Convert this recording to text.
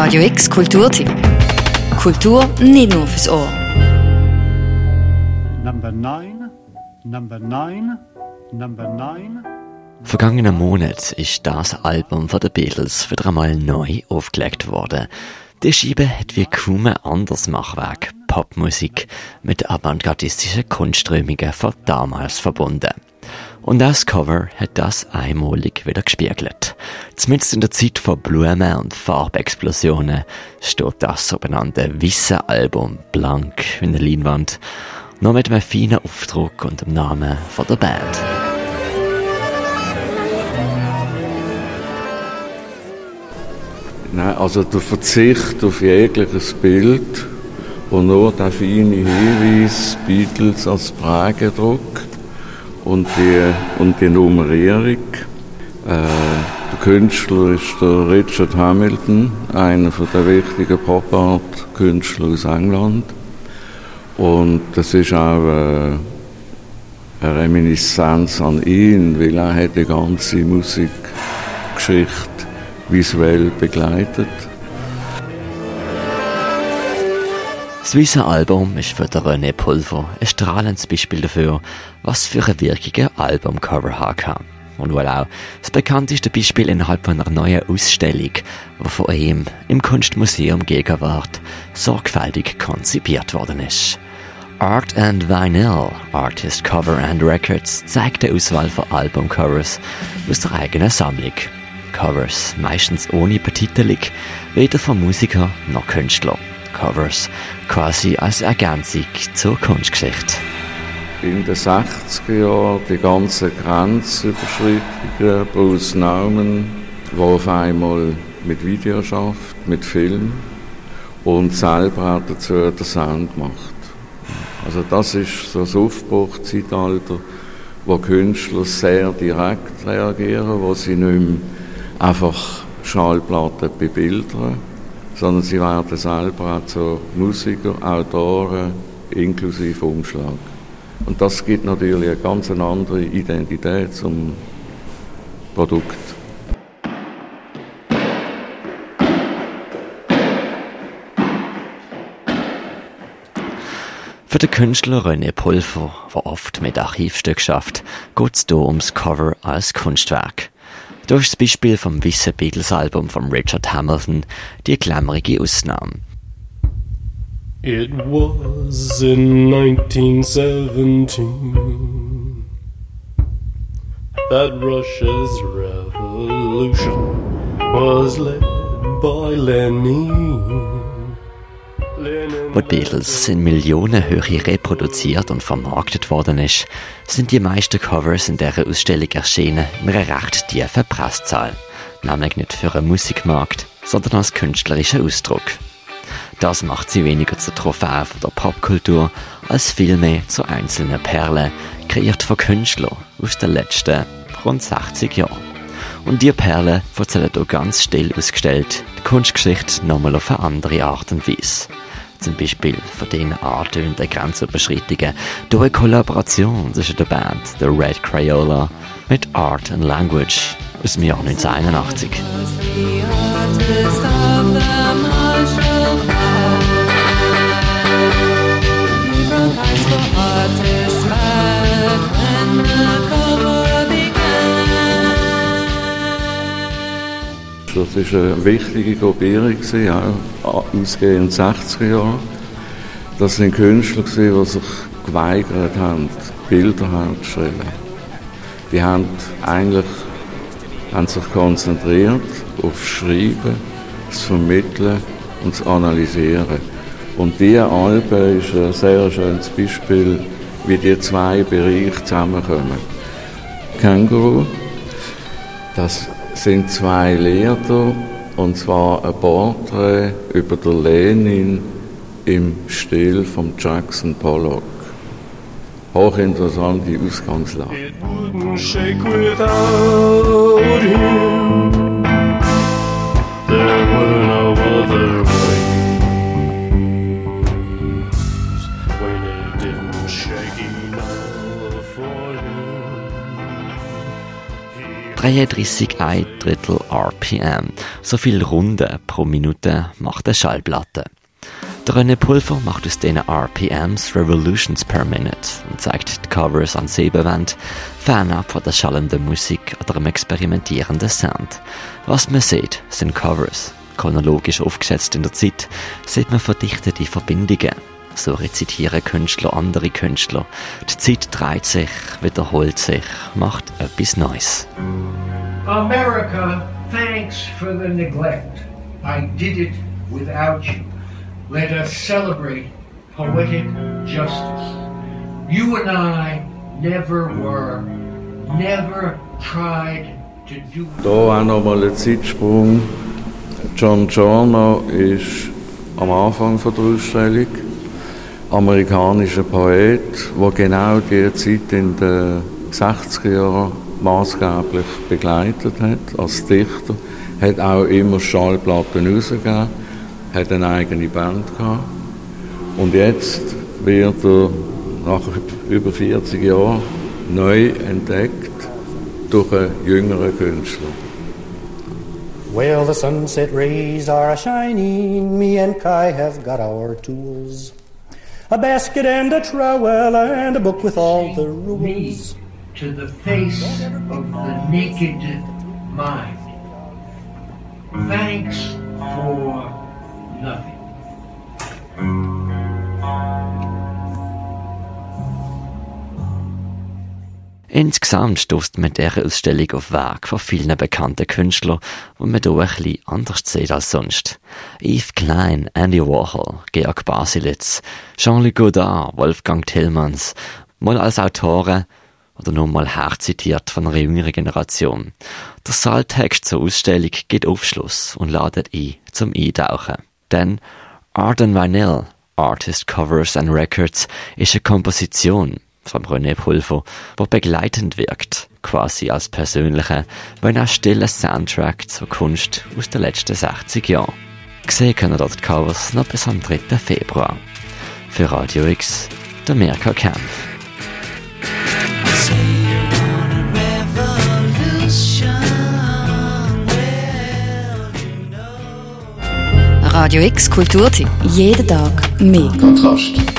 Radio X Kulturtipp. Kultur nicht nur fürs Ohr. Number 9, Number 9, Number 9. Vergangenen Monat ist das Album von den Beatles wieder einmal neu aufgelegt worden. Die Scheibe hat wie kaum ein anderes Machwerk Popmusik mit avantgardistischen Kunstströmungen von damals verbunden. Und das Cover hat das einmalig wieder gespiegelt. Zumindest in der Zeit von Blumen und Farbexplosionen steht das sogenannte Wisse Album blank in der Leinwand, nur mit einem feinen Aufdruck und dem Namen von der Band. Nein, also der Verzicht auf jegliches Bild und nur der feine Hinweis Beatles als Prägedruck und die, und die Nummerierung. Äh, der Künstler ist der Richard Hamilton, einer der wichtigen Pop-Art-Künstler aus England. Und das ist auch äh, eine Reminiszenz an ihn, weil er hat die ganze Musikgeschichte visuell begleitet. Das Weisse Album ist für den René Pulver ein strahlendes Beispiel dafür, was für eine Wirkung ein Albumcover haben kann. Und wohl auch das bekannteste Beispiel innerhalb einer neuen Ausstellung, die von ihm im Kunstmuseum Gegenwart sorgfältig konzipiert worden ist. Art and Vinyl, Artist Cover and Records, zeigt eine Auswahl von Albumcovers aus der eigenen Sammlung. Covers, meistens ohne Betitelung, weder von Musiker noch Künstler. Covers quasi als Ergänzung zur Kunstgeschichte. In den 60er Jahren die ganzen Grenzüberschreitungen, Bruce Nauman, der auf einmal mit Video schafft, mit Film und selber hat dazu den Sound gemacht. Also das ist so das Aufbruchzeitalter, wo Künstler sehr direkt reagieren, wo sie nicht mehr einfach Schallplatten bebildern, sondern sie werden selber auch zu Musiker, Autoren, inklusive Umschlag. Und das gibt natürlich eine ganz andere Identität zum Produkt. Für den Künstler René Pulver, der oft mit Archivstücken schafft, geht es hier ums Cover als Kunstwerk. Durch das Beispiel vom Wissen Beatles Album von Richard Hamilton die glamourige Ausnahme. It was in 1917 that Russia's revolution was led by Lenin. Wo die Beatles in Millionenhöhe reproduziert und vermarktet worden ist, sind die meisten Covers in dieser Ausstellung erschienen in einer recht tiefen Presszahl. Nämlich nicht für einen Musikmarkt, sondern als künstlerischer Ausdruck. Das macht sie weniger zur Trophäe von der Popkultur, als vielmehr zu einzelnen Perlen, kreiert von Künstlern aus den letzten rund 60 Jahren. Und die Perlen erzählen hier ganz still ausgestellt die Kunstgeschichte nochmal auf eine andere Art und Weise. Zum Beispiel von den antönenden Grenzüberschreitungen durch eine Kollaboration zwischen der Band The Red Crayola mit Art and Language aus dem Jahr 1981. Das war eine wichtige Gruppierung, auch ausgehend 60er Jahre. Das sind Künstler, die sich geweigert haben, Bilder herzustellen. Die haben eigentlich haben sich konzentriert auf Schreiben, das Vermitteln und das Analysieren. Und diese Alben ist ein sehr schönes Beispiel, wie die zwei Bereiche zusammenkommen. Känguru, das sind zwei Lehrer, und zwar ein Porträt über den Lenin im Stil von Jackson Pollock. Hochinteressante Ausgangslage. It wouldn't shake without him. 33 ein Drittel RPM. So viel Runden pro Minute macht eine Schallplatte. Der René Pulver macht aus diesen RPMs Revolutions per Minute und zeigt die Covers an Sebenwand, fernab von der schallenden Musik oder einem experimentierenden Sound. Was man sieht, sind Covers. Chronologisch aufgesetzt in der Zeit, sieht man verdichtete Verbindungen. So rezitieren Künstler andere Künstler. Die Zeit dreht sich, wiederholt sich, macht etwas Neues. America, thanks for the neglect. I did it without you. Let us celebrate poetic justice. You and I never were, never tried to do. Da auch nochmal ein Zeitsprung. John Giorno ist am Anfang von der Ausstellung amerikanischer Poet, der genau diese Zeit in den 60er Jahren maßgeblich begleitet hat, als Dichter. Hat auch immer Schallplatten rausgegeben, hat eine eigene Band gehabt. Und jetzt wird er nach über 40 Jahren neu entdeckt durch einen jüngeren Künstler. Well, the sunset rays are a shining. Me and Kai have got our tools. A basket and a trowel and a book with all the rules. to the face of the naked mind. Thanks for nothing. Insgesamt stößt man dieser Ausstellung auf Werk von vielen bekannten Künstlern, die man hier ein bisschen anders sieht als sonst. Yves Klein, Andy Warhol, Georg Basilitz, Jean-Luc Godard, Wolfgang Tillmans, mal als Autoren oder nur mal herzitiert von einer jüngeren Generation. Der Saaltext zur Ausstellung geht Aufschluss und ladet ein zum Eintauchen. Denn Arden Vinyl, Artist Covers and Records, ist eine Komposition von René Pulver, wo begleitend wirkt, quasi als persönlicher, wenn auch stiller Soundtrack zur Kunst aus den letzten 60 Jahren. Gesehen können dort die Covers noch bis am 3. Februar. Für Radio X, der Mirka Kempf. Radio X Kulturtipp. Jeden Tag mehr. Kontrast.